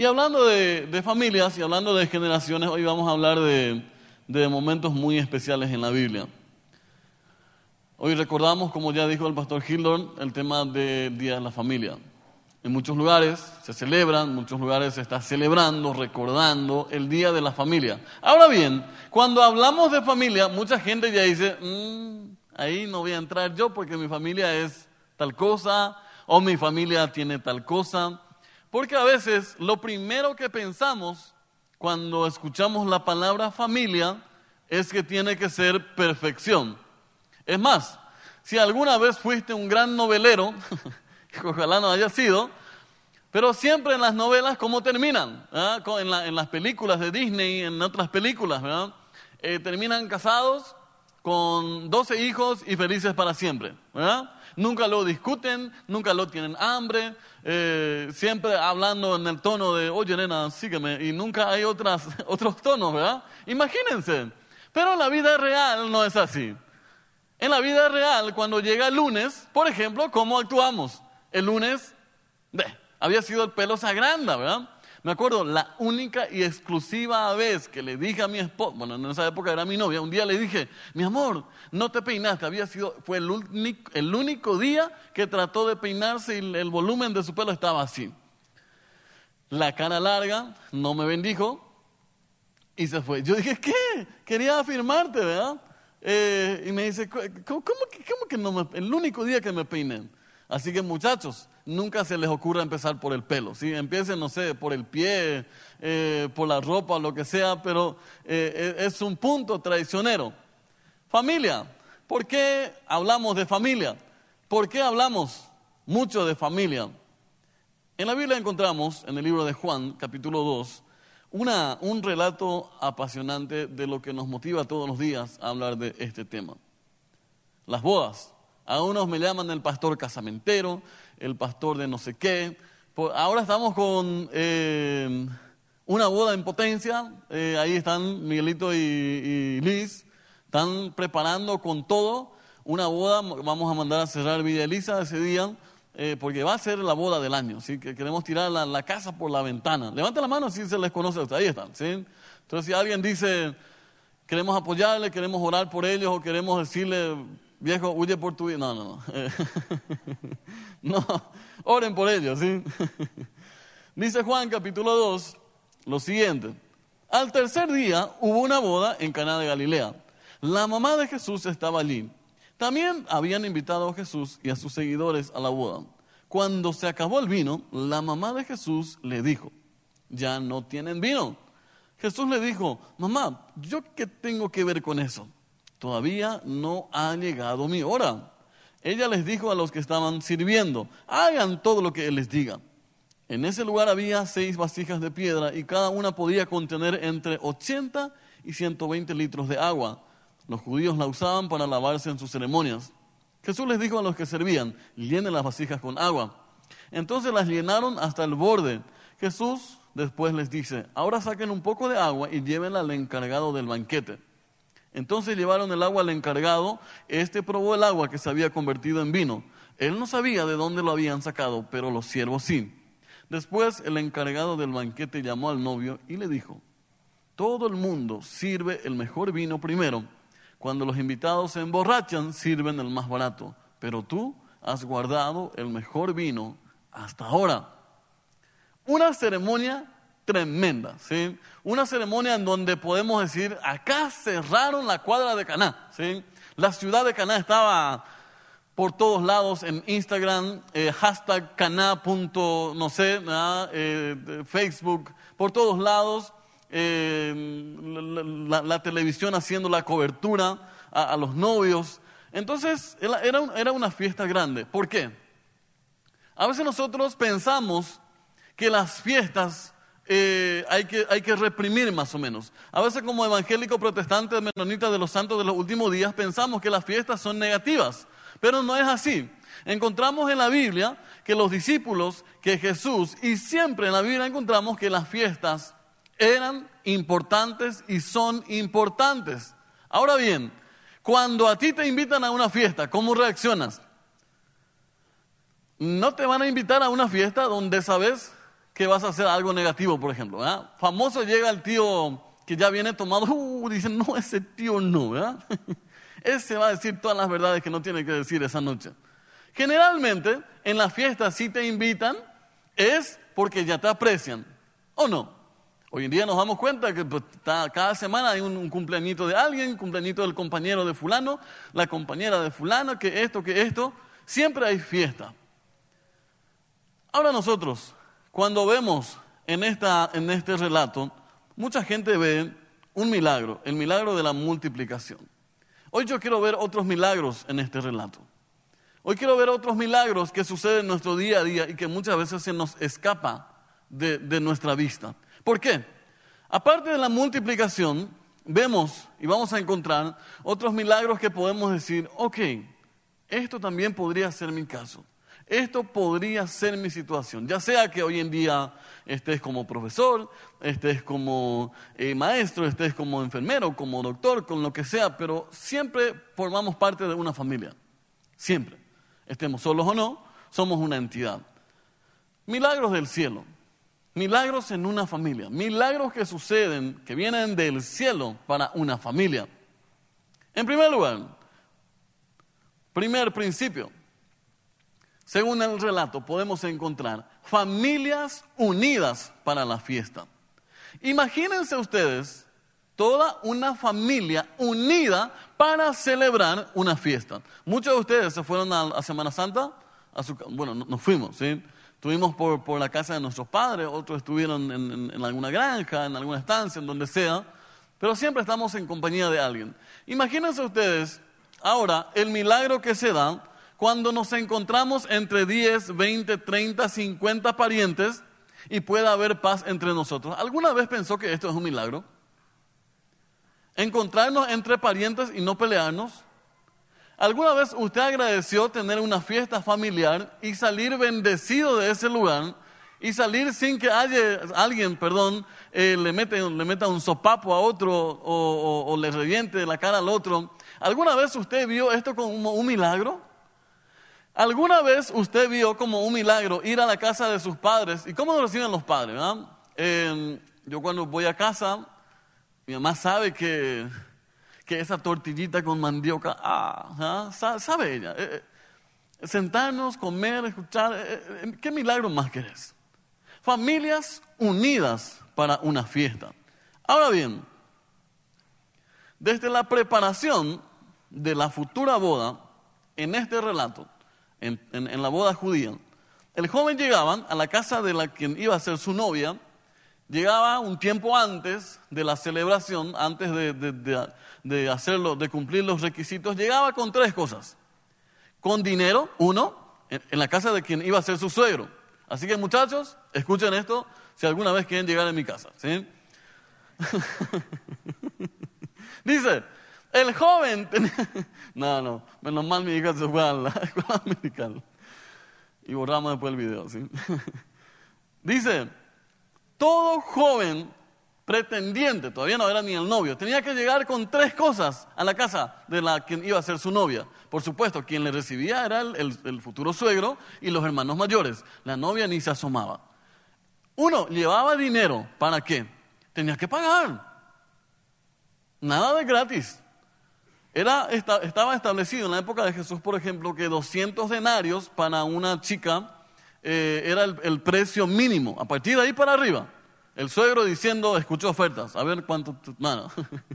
Y hablando de, familias y hablando de generaciones, hoy vamos a hablar de, momentos muy especiales en la Biblia. Hoy recordamos, como ya dijo el pastor Hildon, el tema del Día de la Familia. En muchos lugares se celebran, en muchos lugares se está celebrando, recordando el Día de la Familia. Ahora bien, cuando hablamos de familia, mucha gente ya dice, mm, ahí no voy a entrar yo porque mi familia es tal cosa o mi familia tiene tal cosa. Porque a veces lo primero que pensamos cuando escuchamos la palabra familia es que tiene que ser perfección. Es más, si alguna vez fuiste un gran novelero, ojalá no haya sido, pero siempre en las novelas, ¿cómo terminan? En, las películas de Disney, en otras películas, ¿verdad? Eh, terminan casados con 12 hijos y felices para siempre, ¿verdad? Nunca lo discuten, nunca lo tienen hambre, eh, siempre hablando en el tono de, oye nena, sígueme, y nunca hay otras, otros tonos, ¿verdad? Imagínense, pero la vida real no es así. En la vida real, cuando llega el lunes, por ejemplo, ¿cómo actuamos? El lunes, había sido el pelo sagranda, ¿verdad? Me acuerdo, la única y exclusiva vez que le dije a mi esposa, bueno, en esa época era mi novia, un día le dije, mi amor, no te peinaste, había sido, fue el único, día que trató de peinarse y el volumen de su pelo estaba así. La cara larga, no me bendijo y se fue. Yo dije, ¿qué? Quería afirmarte, ¿verdad? Eh, y me dice, ¿cómo, que, no me, el único día que me peiné? Así que muchachos, nunca se les ocurra empezar por el pelo. ¿sí? Empiecen, no sé, por el pie, eh, por la ropa, lo que sea, pero eh, es un punto traicionero. Familia. ¿Por qué hablamos de familia? ¿Por qué hablamos mucho de familia? En la Biblia encontramos, en el libro de Juan, capítulo 2, una, un relato apasionante de lo que nos motiva todos los días a hablar de este tema. Las bodas. A unos me llaman el pastor casamentero, el pastor de no sé qué. Ahora estamos con eh, una boda en potencia. Eh, ahí están Miguelito y, Liz. Están preparando con todo una boda. Vamos a mandar a cerrar Villa Elisa ese día. Eh, porque va a ser la boda del año, ¿sí? que queremos tirar la, casa por la ventana. Levanten la mano si se les conoce, ahí están. ¿sí? Entonces, si alguien dice, queremos apoyarle, queremos orar por ellos o queremos decirle, viejo, huye por tu vida. No, no, no. no, oren por ellos. Dice Juan capítulo 2 lo siguiente. Al tercer día hubo una boda en Caná de Galilea. La mamá de Jesús estaba allí. También habían invitado a Jesús y a sus seguidores a la boda. Cuando se acabó el vino, la mamá de Jesús le dijo, ya no tienen vino. Jesús le dijo, mamá, ¿yo qué tengo que ver con eso? Todavía no ha llegado mi hora. Ella les dijo a los que estaban sirviendo, hagan todo lo que les diga. En ese lugar había seis vasijas de piedra y cada una podía contener entre 80 y 120 litros de agua. Los judíos la usaban para lavarse en sus ceremonias. Jesús les dijo a los que servían, llenen las vasijas con agua. Entonces las llenaron hasta el borde. Jesús después les dice, ahora saquen un poco de agua y llévenla al encargado del banquete. Entonces llevaron el agua al encargado, este probó el agua que se había convertido en vino. Él no sabía de dónde lo habían sacado, pero los siervos sí. Después el encargado del banquete llamó al novio y le dijo, todo el mundo sirve el mejor vino primero cuando los invitados se emborrachan, sirven el más barato, pero tú has guardado el mejor vino hasta ahora. Una ceremonia tremenda, ¿sí? Una ceremonia en donde podemos decir, acá cerraron la cuadra de Caná, ¿sí? La ciudad de Caná estaba por todos lados en Instagram, eh, hashtag Caná. no sé, eh, Facebook, por todos lados. Eh, la, televisión haciendo la cobertura a, los novios. Entonces era, era, una fiesta grande. ¿Por qué? A veces nosotros pensamos que las fiestas eh, hay, que, hay que reprimir más o menos. A veces como evangélico protestante menonita de los santos de los últimos días pensamos que las fiestas son negativas, pero no es así. Encontramos en la Biblia que los discípulos, que Jesús, y siempre en la Biblia encontramos que las fiestas eran importantes y son importantes. Ahora bien, cuando a ti te invitan a una fiesta, ¿cómo reaccionas? No te van a invitar a una fiesta donde sabes que vas a hacer algo negativo, por ejemplo. ¿verdad? Famoso llega el tío que ya viene tomado, uh, dicen, no, ese tío no, ¿verdad? Ese va a decir todas las verdades que no tiene que decir esa noche. Generalmente, en las fiestas, si te invitan, es porque ya te aprecian, ¿o no? Hoy en día nos damos cuenta que pues, cada semana hay un, un, cumpleañito de alguien, un cumpleañito del compañero de fulano, la compañera de fulano, que esto, que esto, siempre hay fiesta. Ahora nosotros, cuando vemos en, esta, en este relato, mucha gente ve un milagro, el milagro de la multiplicación. Hoy yo quiero ver otros milagros en este relato. Hoy quiero ver otros milagros que suceden en nuestro día a día y que muchas veces se nos escapa de, de nuestra vista. ¿Por qué? Aparte de la multiplicación, vemos y vamos a encontrar otros milagros que podemos decir, ok, esto también podría ser mi caso. Esto podría ser mi situación, ya sea que hoy en día estés como profesor, estés como eh, maestro, estés como enfermero, como doctor, con lo que sea, pero siempre formamos parte de una familia, siempre. Estemos solos o no, somos una entidad. Milagros del cielo, milagros en una familia, milagros que suceden, que vienen del cielo para una familia. En primer lugar, primer principio, según el relato, podemos encontrar familias unidas para la fiesta. Imagínense ustedes toda una familia unida para celebrar una fiesta. Muchos de ustedes se fueron a, Semana Santa, bueno, nos fuimos, ¿sí? Estuvimos por, la casa de nuestros padres, otros estuvieron en, en alguna granja, en alguna estancia, en donde sea, pero siempre estamos en compañía de alguien. Imagínense ustedes ahora el milagro que se da cuando nos encontramos entre 10, 20, 30, 50 parientes y pueda haber paz entre nosotros. ¿Alguna vez pensó que esto es un milagro? Encontrarnos entre parientes y no pelearnos. ¿Alguna vez usted agradeció tener una fiesta familiar y salir bendecido de ese lugar y salir sin que haya, alguien, perdón, eh, le, mete, le meta un sopapo a otro o, o, le reviente la cara al otro? ¿Alguna vez usted vio esto como un milagro? ¿Alguna vez usted vio como un milagro ir a la casa de sus padres? ¿Y cómo reciben los padres? yo cuando voy a casa, mi mamá sabe que, que esa tortillita con mandioca, ah, sabe ella. Eh, eh, sentarnos, comer, escuchar, eh, ¿qué milagro más querés? Familias unidas para una fiesta. Ahora bien, desde la preparación de la futura boda, en este relato, en, la boda judía, el joven llegaba a la casa de la quien iba a ser su novia, llegaba un tiempo antes de la celebración, antes de, hacerlo, de cumplir los requisitos, llegaba con tres cosas. Con dinero, uno, en, en la casa de quien iba a ser su suegro. Así que muchachos, escuchen esto si alguna vez quieren llegar a mi casa. ¿sí? Dice, el joven No, no, menos mal mi hija se fue a la escuela americana. Y borramos después el video, ¿sí? Dice, todo joven pretendiente, todavía no era ni el novio, tenía que llegar con tres cosas a la casa de la quien iba a ser su novia. Por supuesto, quien le recibía era el, el futuro suegro y los hermanos mayores. La novia ni se asomaba. Uno, llevaba dinero. ¿Para qué? Tenía que pagar. Nada de gratis. Era, estaba establecido en la época de Jesús, por ejemplo, que 200 denarios para una chica eh, era el, precio mínimo. A partir de ahí para arriba, el suegro diciendo, escuchó ofertas, a ver cuánto... No,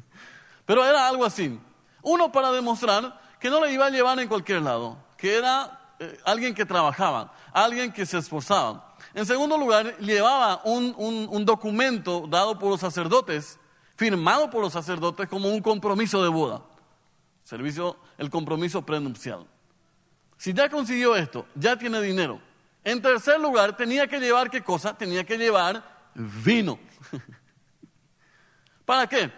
Pero era algo así. Uno para demostrar que no le iba a llevar en cualquier lado, que era eh, alguien que trabajaba, alguien que se esforzaba. En segundo lugar, llevaba un, un documento dado por los sacerdotes, firmado por los sacerdotes como un compromiso de boda servicio, el compromiso prenupcial. Si ya consiguió esto, ya tiene dinero. En tercer lugar, tenía que llevar qué cosa? Tenía que llevar vino. ¿Para qué?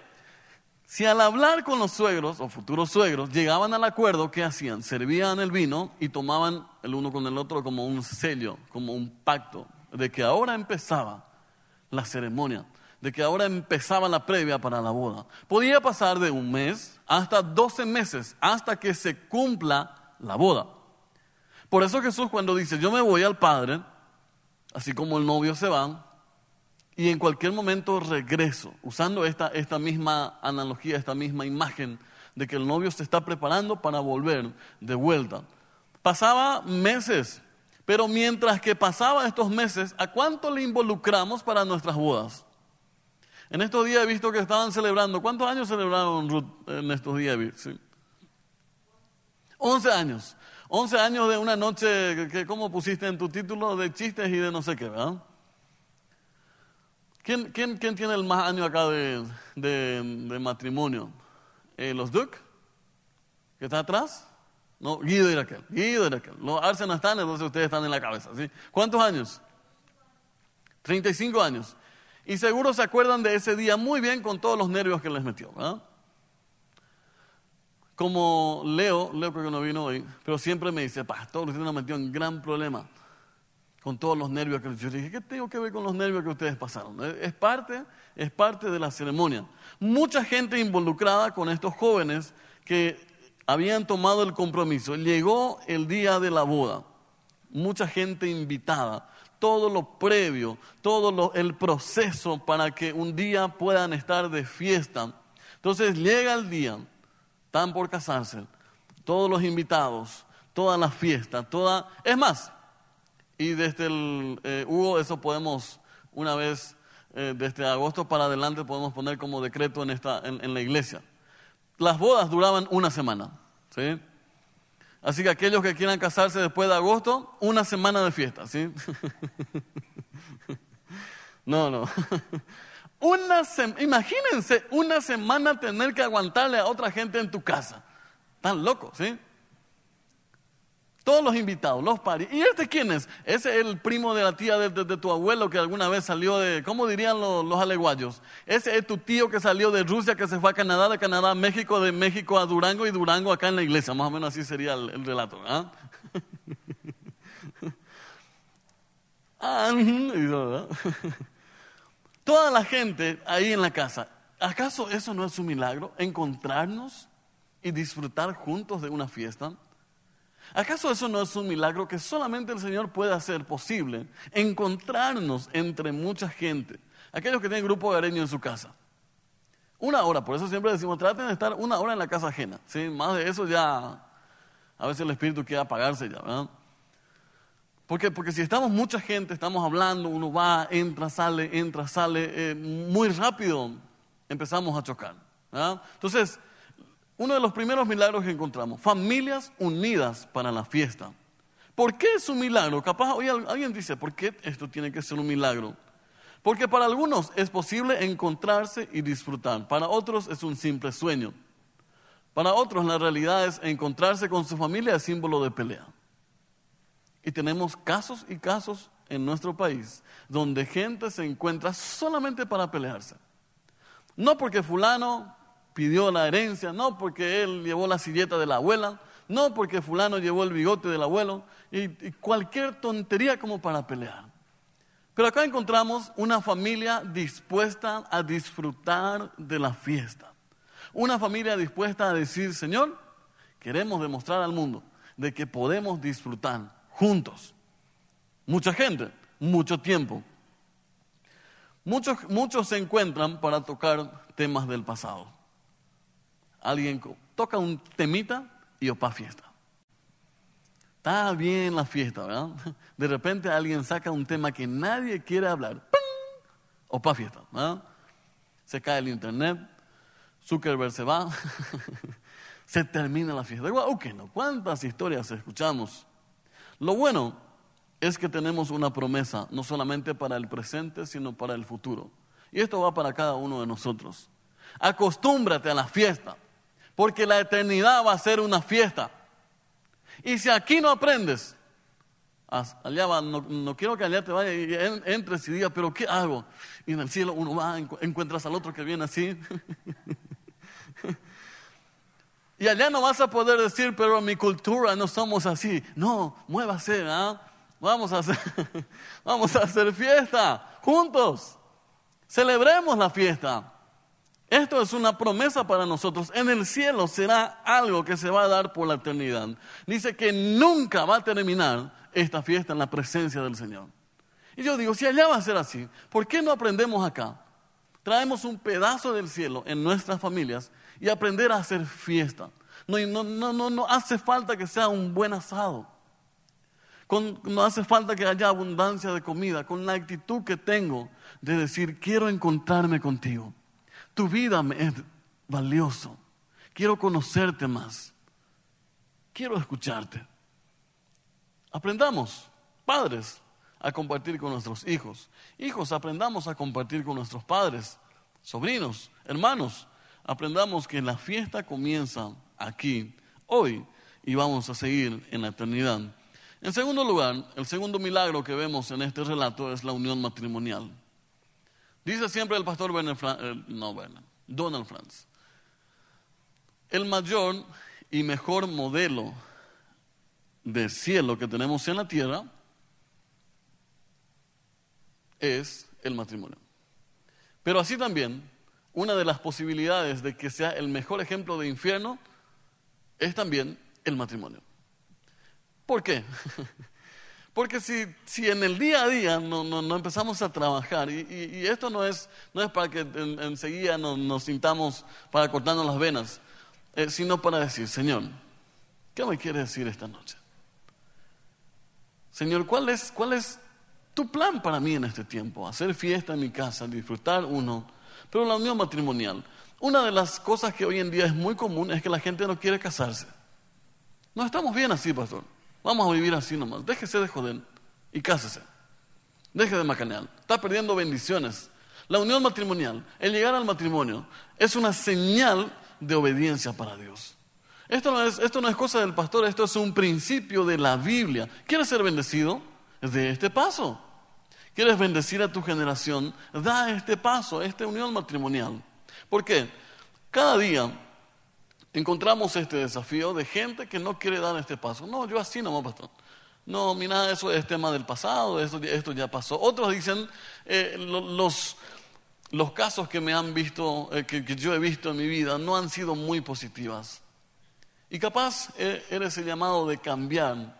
Si al hablar con los suegros o futuros suegros llegaban al acuerdo, ¿qué hacían? Servían el vino y tomaban el uno con el otro como un sello, como un pacto de que ahora empezaba la ceremonia de que ahora empezaba la previa para la boda. Podía pasar de un mes hasta 12 meses, hasta que se cumpla la boda. Por eso Jesús cuando dice, yo me voy al Padre, así como el novio se va, y en cualquier momento regreso, usando esta, esta misma analogía, esta misma imagen de que el novio se está preparando para volver de vuelta. Pasaba meses, pero mientras que pasaba estos meses, ¿a cuánto le involucramos para nuestras bodas? En estos días he visto que estaban celebrando. ¿Cuántos años celebraron Ruth en estos días? Sí. 11 años. 11 años de una noche que, ¿cómo pusiste en tu título? De chistes y de no sé qué, ¿verdad? ¿Quién, quién, quién tiene el más año acá de, de, matrimonio? Eh, ¿Los Duke? ¿Que está atrás? No, Guido y Raquel. Guido y Raquel. Los Arce no están, entonces ustedes están en la cabeza. ¿sí? ¿Cuántos años? 35 años. Y seguro se acuerdan de ese día muy bien con todos los nervios que les metió. ¿verdad? Como Leo, Leo creo que no vino hoy, pero siempre me dice, pastor, usted nos metió en gran problema con todos los nervios que yo dije, ¿qué tengo que ver con los nervios que ustedes pasaron? Es parte, es parte de la ceremonia. Mucha gente involucrada con estos jóvenes que habían tomado el compromiso. Llegó el día de la boda. Mucha gente invitada. Todo lo previo, todo el proceso para que un día puedan estar de fiesta. Entonces llega el día, están por casarse, todos los invitados, toda la fiesta, toda... Es más, y desde el eh, Hugo, eso podemos, una vez, eh, desde agosto para adelante, podemos poner como decreto en, esta, en, la iglesia. Las bodas duraban una semana. ¿sí? Así que aquellos que quieran casarse después de agosto, una semana de fiesta. ¿sí? no, no. Una imagínense una semana tener que aguantarle a otra gente en tu casa. Tan loco, ¿sí? Todos los invitados, los paris. ¿Y este quién es? Ese es el primo de la tía de, tu abuelo que alguna vez salió de, ¿cómo dirían los, los, aleguayos? Ese es tu tío que salió de Rusia, que se fue a Canadá, de Canadá a México, de México a Durango y Durango acá en la iglesia. Más o menos así sería el, relato. ¿ah? Toda la gente ahí en la casa. ¿Acaso eso no es un milagro? Encontrarnos y disfrutar juntos de una fiesta. ¿Acaso eso no es un milagro que solamente el Señor puede hacer posible? Encontrarnos entre mucha gente. Aquellos que tienen grupo gareño en su casa. Una hora, por eso siempre decimos, traten de estar una hora en la casa ajena. ¿sí? Más de eso ya, a veces el espíritu quiere apagarse ya, ¿verdad? Porque, porque si estamos mucha gente, estamos hablando, uno va, entra, sale, entra, sale, eh, muy rápido empezamos a chocar. ¿verdad? Entonces, uno de los primeros milagros que encontramos, familias unidas para la fiesta. ¿Por qué es un milagro? Capaz hoy alguien dice, ¿por qué esto tiene que ser un milagro? Porque para algunos es posible encontrarse y disfrutar, para otros es un simple sueño. Para otros la realidad es encontrarse con su familia es símbolo de pelea. Y tenemos casos y casos en nuestro país donde gente se encuentra solamente para pelearse. No porque fulano pidió la herencia, no porque él llevó la silleta de la abuela, no porque fulano llevó el bigote del abuelo, y, cualquier tontería como para pelear. Pero acá encontramos una familia dispuesta a disfrutar de la fiesta. Una familia dispuesta a decir, Señor, queremos demostrar al mundo de que podemos disfrutar juntos. Mucha gente, mucho tiempo. Muchos, muchos se encuentran para tocar temas del pasado alguien toca un temita y opa fiesta. Está bien la fiesta, ¿verdad? De repente alguien saca un tema que nadie quiere hablar. ¡Pum! Opa fiesta, ¿verdad? Se cae el internet, Zuckerberg se va, se termina la fiesta. Que no, cuántas historias escuchamos. Lo bueno es que tenemos una promesa, no solamente para el presente, sino para el futuro. Y esto va para cada uno de nosotros. Acostúmbrate a la fiesta porque la eternidad va a ser una fiesta. Y si aquí no aprendes, allá no, quiero que allá te vaya y entres y digas, pero ¿qué hago? Y en el cielo uno va, encuentras al otro que viene así. y allá no vas a poder decir, pero mi cultura no somos así. No, muévase, ¿ah? Vamos a vamos a hacer fiesta juntos. Celebremos la fiesta. Esto es una promesa para nosotros. En el cielo será algo que se va a dar por la eternidad. Dice que nunca va a terminar esta fiesta en la presencia del Señor. Y yo digo, si allá va a ser así, ¿por qué no aprendemos acá? Traemos un pedazo del cielo en nuestras familias y aprender a hacer fiesta. No, no, no, no, no hace falta que sea un buen asado. no hace falta que haya abundancia de comida. Con la actitud que tengo de decir, quiero encontrarme contigo. Tu vida es valioso. Quiero conocerte más. Quiero escucharte. Aprendamos, padres, a compartir con nuestros hijos. Hijos, aprendamos a compartir con nuestros padres, sobrinos, hermanos. Aprendamos que la fiesta comienza aquí, hoy, y vamos a seguir en la eternidad. En segundo lugar, el segundo milagro que vemos en este relato es la unión matrimonial. Dice siempre el pastor eh, no Donald Franz, el mayor y mejor modelo de cielo que tenemos en la tierra es el matrimonio. Pero así también, una de las posibilidades de que sea el mejor ejemplo de infierno es también el matrimonio. ¿Por qué? Porque si, si en el día a día no, no, empezamos a trabajar, y, esto no es, no es para que enseguida nos, sintamos para cortarnos las venas, eh, sino para decir, Señor, ¿qué me quiere decir esta noche? Señor, ¿cuál es, ¿cuál es tu plan para mí en este tiempo? Hacer fiesta en mi casa, disfrutar uno, pero la unión matrimonial. Una de las cosas que hoy en día es muy común es que la gente no quiere casarse. No estamos bien así, pastor. Vamos a vivir así nomás. Déjese de joder y cásese. Deje de macanear. Está perdiendo bendiciones. La unión matrimonial, el llegar al matrimonio, es una señal de obediencia para Dios. Esto no, es, esto no es cosa del pastor, esto es un principio de la Biblia. ¿Quieres ser bendecido? De este paso. ¿Quieres bendecir a tu generación? Da este paso, esta unión matrimonial. ¿Por qué? Cada día encontramos este desafío de gente que no quiere dar este paso. No, yo así no, pastor. No, mira, eso es tema del pasado, esto, esto ya pasó. Otros dicen, eh, los, los casos que me han visto, eh, que yo he visto en mi vida, no han sido muy positivas. Y capaz e-, eres el llamado de cambiar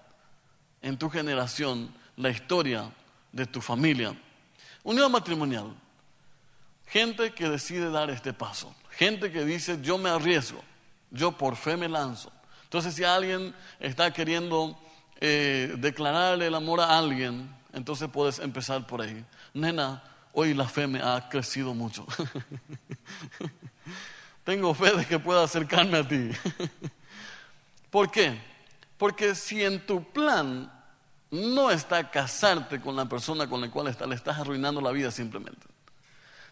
en tu generación la historia de tu familia. Unión matrimonial. Gente que decide dar este paso. Gente que dice, yo me arriesgo, yo por fe me lanzo. Entonces, si alguien está queriendo eh, declararle el amor a alguien, entonces puedes empezar por ahí. Nena, hoy la fe me ha crecido mucho. Tengo fe de que pueda acercarme a ti. ¿Por qué? Porque si en tu plan no está casarte con la persona con la cual le estás arruinando la vida simplemente.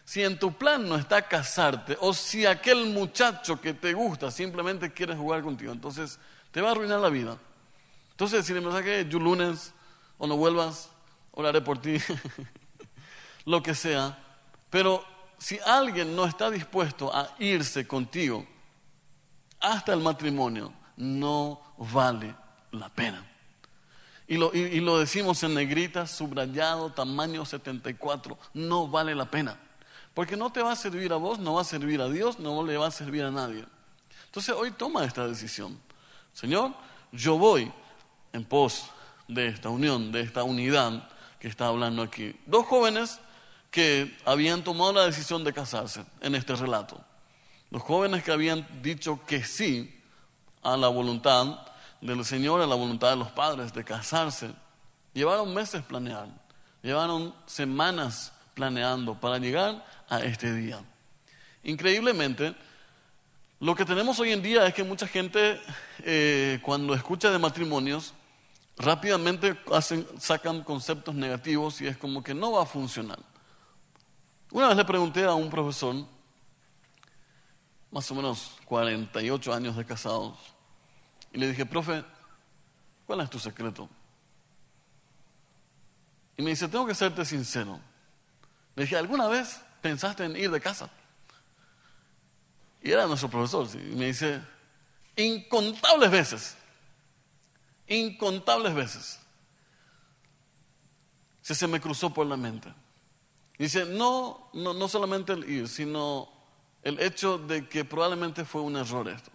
Si en tu plan no está casarte, o si aquel muchacho que te gusta simplemente quiere jugar contigo, entonces te va a arruinar la vida. Entonces, si le mensaje yo lunes, o no vuelvas, oraré por ti, lo que sea. Pero si alguien no está dispuesto a irse contigo hasta el matrimonio, no vale la pena. Y lo, y, lo, decimos en negrita, subrayado, tamaño 74, no vale la pena. Porque no te va a servir a vos, no va a servir a Dios, no le va a servir a nadie. Entonces hoy toma esta decisión. Señor, yo voy en pos de esta unión, de esta unidad que está hablando aquí. Dos jóvenes que habían tomado la decisión de casarse en este relato. Los jóvenes que habían dicho que sí a la voluntad del Señor, a la voluntad de los padres de casarse. Llevaron meses planeando, llevaron semanas planeando para llegar a este día. Increíblemente, lo que tenemos hoy en día es que mucha gente eh, cuando escucha de matrimonios, rápidamente sacan conceptos negativos y es como que no va a funcionar. Una vez le pregunté a un profesor, más o menos 48 años de casados, y le dije, profe, ¿cuál es tu secreto? Y me dice, tengo que serte sincero. Le dije, ¿alguna vez pensaste en ir de casa? Y era nuestro profesor. Y me dice, incontables veces, incontables veces, se, se me cruzó por la mente. Dice, no, no, no solamente el ir, sino el hecho de que probablemente fue un error esto.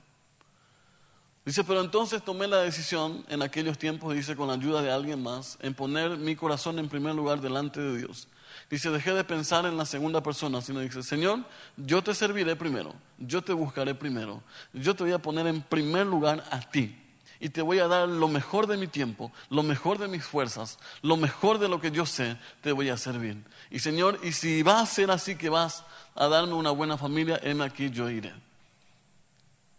Dice, pero entonces tomé la decisión en aquellos tiempos, dice, con la ayuda de alguien más, en poner mi corazón en primer lugar delante de Dios. Dice, dejé de pensar en la segunda persona, sino dice, Señor, yo te serviré primero, yo te buscaré primero, yo te voy a poner en primer lugar a ti y te voy a dar lo mejor de mi tiempo, lo mejor de mis fuerzas, lo mejor de lo que yo sé, te voy a servir. Y Señor, y si va a ser así que vas a darme una buena familia, heme aquí, yo iré.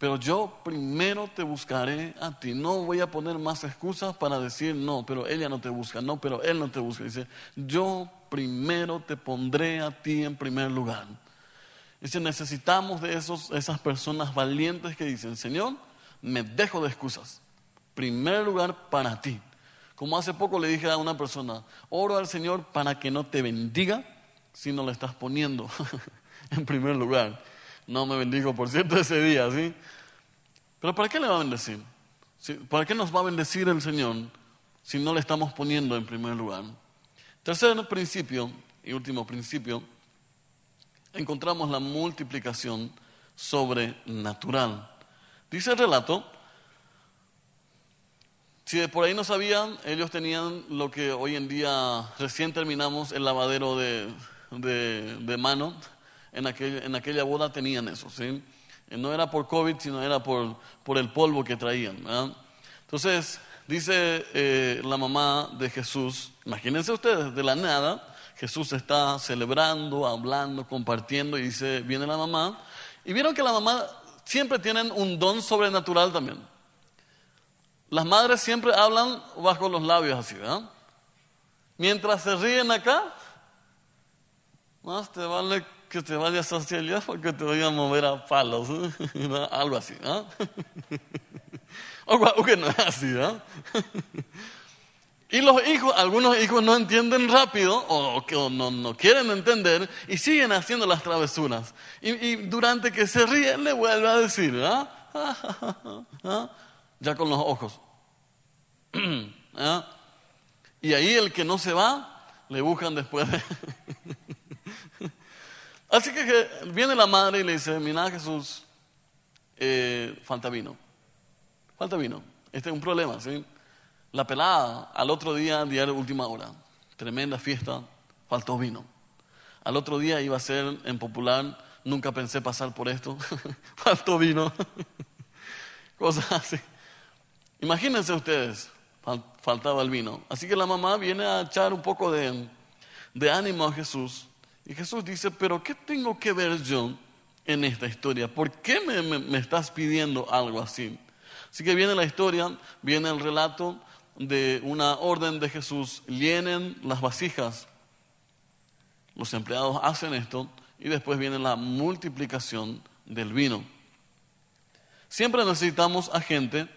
Pero yo primero te buscaré a ti. No voy a poner más excusas para decir no, pero ella no te busca, no, pero él no te busca. Dice, yo primero te pondré a ti en primer lugar. Dice, necesitamos de esos, esas personas valientes que dicen, Señor, me dejo de excusas. Primer lugar para ti. Como hace poco le dije a una persona, oro al Señor para que no te bendiga si no le estás poniendo en primer lugar. No me bendigo, por cierto, ese día, ¿sí? Pero ¿para qué le va a bendecir? ¿Para qué nos va a bendecir el Señor si no le estamos poniendo en primer lugar? Tercer principio y último principio, encontramos la multiplicación sobrenatural. Dice el relato, si por ahí no sabían, ellos tenían lo que hoy en día recién terminamos el lavadero de, de mano en, en aquella boda tenían eso, ¿sí? Eh, no era por COVID, sino era por, por el polvo que traían. Entonces, dice eh, la mamá de Jesús, imagínense ustedes, de la nada, Jesús está celebrando, hablando, compartiendo, y dice, viene la mamá, y vieron que la mamá siempre tienen un don sobrenatural también. Las madres siempre hablan bajo los labios así, ¿verdad? Mientras se ríen acá, más te vale que te vayas hacia allá porque te voy a mover a palos, ¿eh? algo así. ¿no? o que no es así. Y los hijos, algunos hijos no entienden rápido o, que no, no, quieren entender y siguen haciendo las travesuras. Y, durante que se ríen le vuelve a decir, ya con los ojos. Y ahí el que no se va, le buscan después de... Así que viene la madre y le dice, mira Jesús, eh, falta vino. Falta vino. Este es un problema, ¿sí? La pelada al otro día, de última hora. Tremenda fiesta, faltó vino. Al otro día iba a ser en popular, nunca pensé pasar por esto, faltó vino. Cosas así. Imagínense ustedes, faltaba el vino. Así que la mamá viene a echar un poco de, de ánimo a Jesús y Jesús dice, pero ¿qué tengo que ver yo en esta historia? ¿Por qué me, estás pidiendo algo así? Así que viene la historia, viene el relato de una orden de Jesús, llenen las vasijas. Los empleados hacen esto y después viene la multiplicación del vino. Siempre necesitamos a gente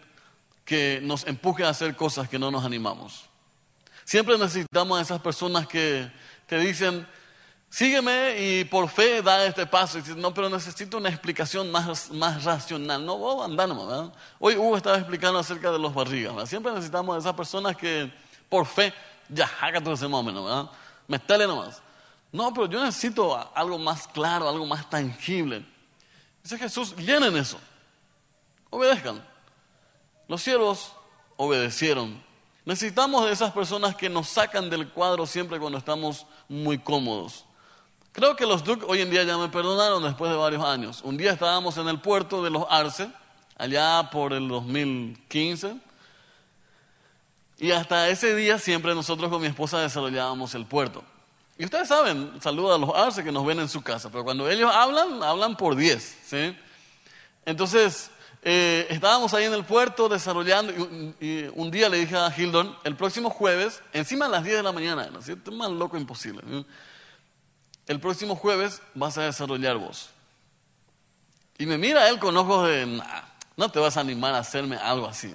que nos empuje a hacer cosas que no nos animamos. Siempre necesitamos a esas personas que te dicen, sígueme y por fe da este paso. No, pero necesito una explicación más, más racional. No, vos andar ¿verdad? Hoy Hugo estaba explicando acerca de los barrigas. Siempre necesitamos a esas personas que por fe, ya, todo ese momento, ¿verdad? Metale nomás. No, pero yo necesito algo más claro, algo más tangible. Dice Jesús, llenen eso. Obedezcan. Los cielos obedecieron. Necesitamos de esas personas que nos sacan del cuadro siempre cuando estamos muy cómodos. Creo que los Duke hoy en día ya me perdonaron después de varios años. Un día estábamos en el puerto de los Arce, allá por el 2015, y hasta ese día siempre nosotros con mi esposa desarrollábamos el puerto. Y ustedes saben, saluda a los Arce que nos ven en su casa, pero cuando ellos hablan, hablan por 10, ¿sí? Entonces, eh, estábamos ahí en el puerto desarrollando y, un día le dije a Hildon, el próximo jueves, encima a las 10 de la mañana, ¿no cierto? Más loco imposible el próximo jueves vas a desarrollar vos. Y me mira él con ojos de, no te vas a animar a hacerme algo así.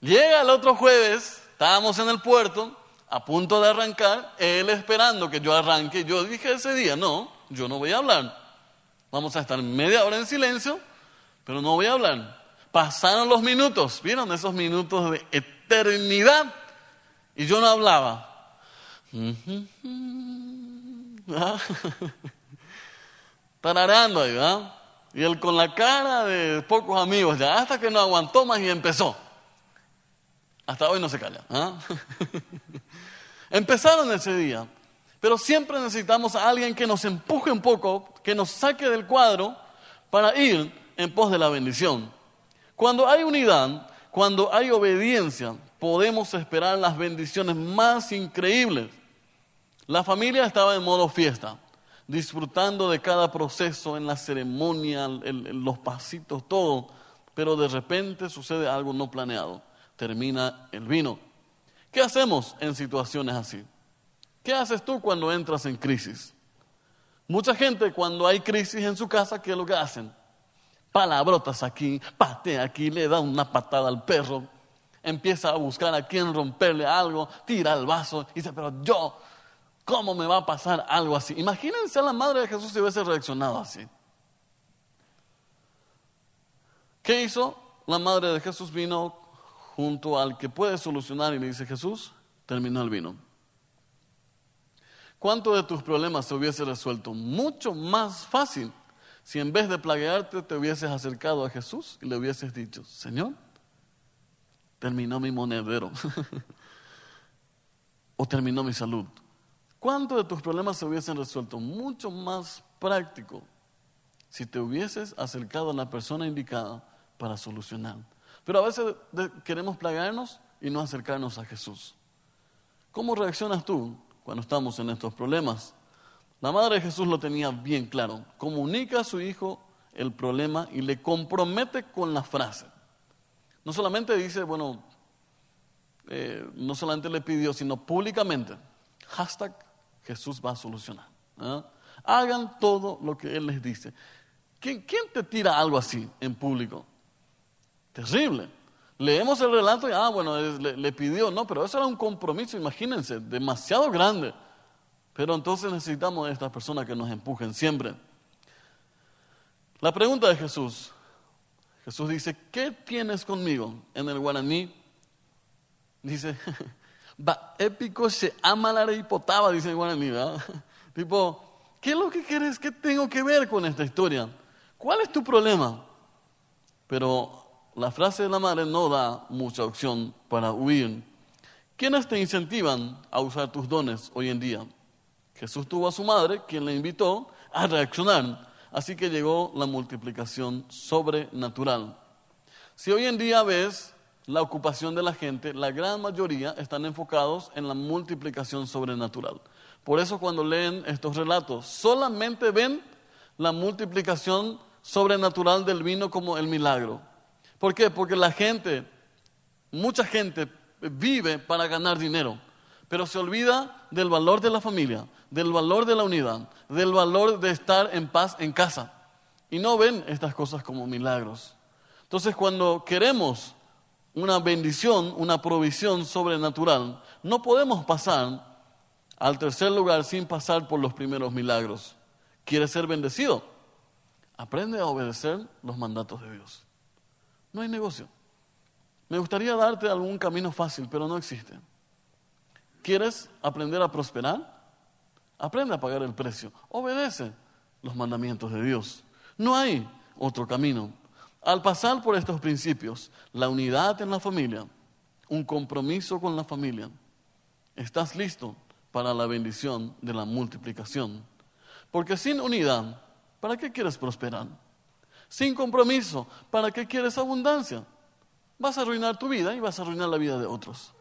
Llega el otro jueves, estábamos en el puerto, a punto de arrancar, él esperando que yo arranque. Yo dije ese día, no, yo no voy a hablar. Vamos a estar media hora en silencio, pero no voy a hablar. Pasaron los minutos, ¿vieron esos minutos de eternidad? Y yo no hablaba. Tarareando ahí, ¿verdad? Y él con la cara de pocos amigos ya, hasta que no aguantó más y empezó. Hasta hoy no se calla. ¿ah? Empezaron ese día. Pero siempre necesitamos a alguien que nos empuje un poco, que nos saque del cuadro para ir en pos de la bendición. Cuando hay unidad, cuando hay obediencia, podemos esperar las bendiciones más increíbles. La familia estaba en modo fiesta, disfrutando de cada proceso en la ceremonia, los pasitos, todo. Pero de repente sucede algo no planeado. Termina el vino. ¿Qué hacemos en situaciones así? ¿Qué haces tú cuando entras en crisis? Mucha gente cuando hay crisis en su casa, ¿qué es lo que hacen? Palabrotas aquí, patea aquí, le da una patada al perro, empieza a buscar a quién romperle algo, tira el vaso y dice, pero yo, ¿cómo me va a pasar algo así? Imagínense a la madre de Jesús si hubiese reaccionado así. ¿Qué hizo? La madre de Jesús vino junto al que puede solucionar y le dice, Jesús, terminó el vino. ¿Cuánto de tus problemas se hubiese resuelto? Mucho más fácil si en vez de plaguearte te hubieses acercado a Jesús y le hubieses dicho, Señor, terminó mi monedero o terminó mi salud. ¿Cuánto de tus problemas se hubiesen resuelto? Mucho más práctico si te hubieses acercado a la persona indicada para solucionar. Pero a veces queremos plagarnos y no acercarnos a Jesús. ¿Cómo reaccionas tú cuando estamos en estos problemas? La madre de Jesús lo tenía bien claro. Comunica a su hijo el problema y le compromete con la frase. No solamente dice, bueno, eh, no solamente le pidió, sino públicamente, hashtag Jesús va a solucionar. Hagan todo lo que Él les dice. ¿Quién, te tira algo así en público? Terrible. Leemos el relato y, ah, bueno, le, le, pidió, no, pero eso era un compromiso, imagínense, demasiado grande. Pero entonces necesitamos de estas personas que nos empujen siempre. La pregunta de Jesús, Jesús dice, ¿qué tienes conmigo? En el guaraní dice, va épico se ama la hipotaba, dice guaraní, ¿verdad? Tipo, ¿qué es lo que quieres? ¿Qué tengo que ver con esta historia? ¿Cuál es tu problema? Pero la frase de la madre no da mucha opción para huir. ¿Quiénes te incentivan a usar tus dones hoy en día? Jesús tuvo a su madre, quien le invitó a reaccionar. Así que llegó la multiplicación sobrenatural. Si hoy en día ves la ocupación de la gente, la gran mayoría están enfocados en la multiplicación sobrenatural. Por eso cuando leen estos relatos, solamente ven la multiplicación sobrenatural del vino como el milagro. ¿Por qué? Porque la gente, mucha gente vive para ganar dinero, pero se olvida del valor de la familia, del valor de la unidad, del valor de estar en paz en casa. Y no ven estas cosas como milagros. Entonces cuando queremos una bendición, una provisión sobrenatural, no podemos pasar al tercer lugar sin pasar por los primeros milagros. ¿Quieres ser bendecido? Aprende a obedecer los mandatos de Dios. No hay negocio. Me gustaría darte algún camino fácil, pero no existe. ¿Quieres aprender a prosperar? Aprende a pagar el precio. Obedece los mandamientos de Dios. No hay otro camino. Al pasar por estos principios, la unidad en la familia, un compromiso con la familia, estás listo para la bendición de la multiplicación. Porque sin unidad, ¿para qué quieres prosperar? Sin compromiso, ¿para qué quieres abundancia? Vas a arruinar tu vida y vas a arruinar la vida de otros.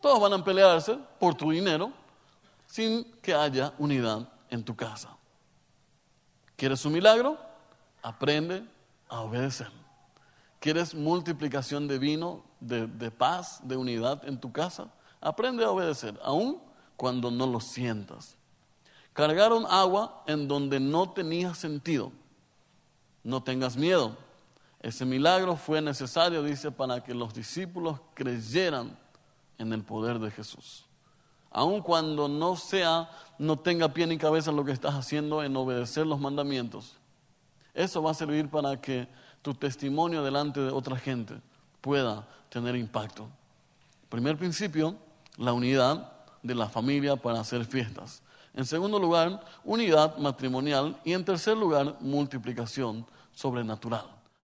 Todos van a pelearse por tu dinero, sin que haya unidad en tu casa. ¿Quieres un milagro? Aprende a obedecer. ¿Quieres multiplicación de vino, de, paz, de unidad en tu casa? Aprende a obedecer, aun cuando no lo sientas. Cargaron agua en donde no tenía sentido. No tengas miedo. Ese milagro fue necesario, dice, para que los discípulos creyeran en el poder de Jesús aun cuando no sea, no tenga pie ni cabeza lo que estás haciendo en obedecer los mandamientos. Eso va a servir para que tu testimonio delante de otra gente pueda tener impacto. Primer principio, la unidad de la familia para hacer fiestas. En segundo lugar, unidad matrimonial. Y en tercer lugar, multiplicación sobrenatural.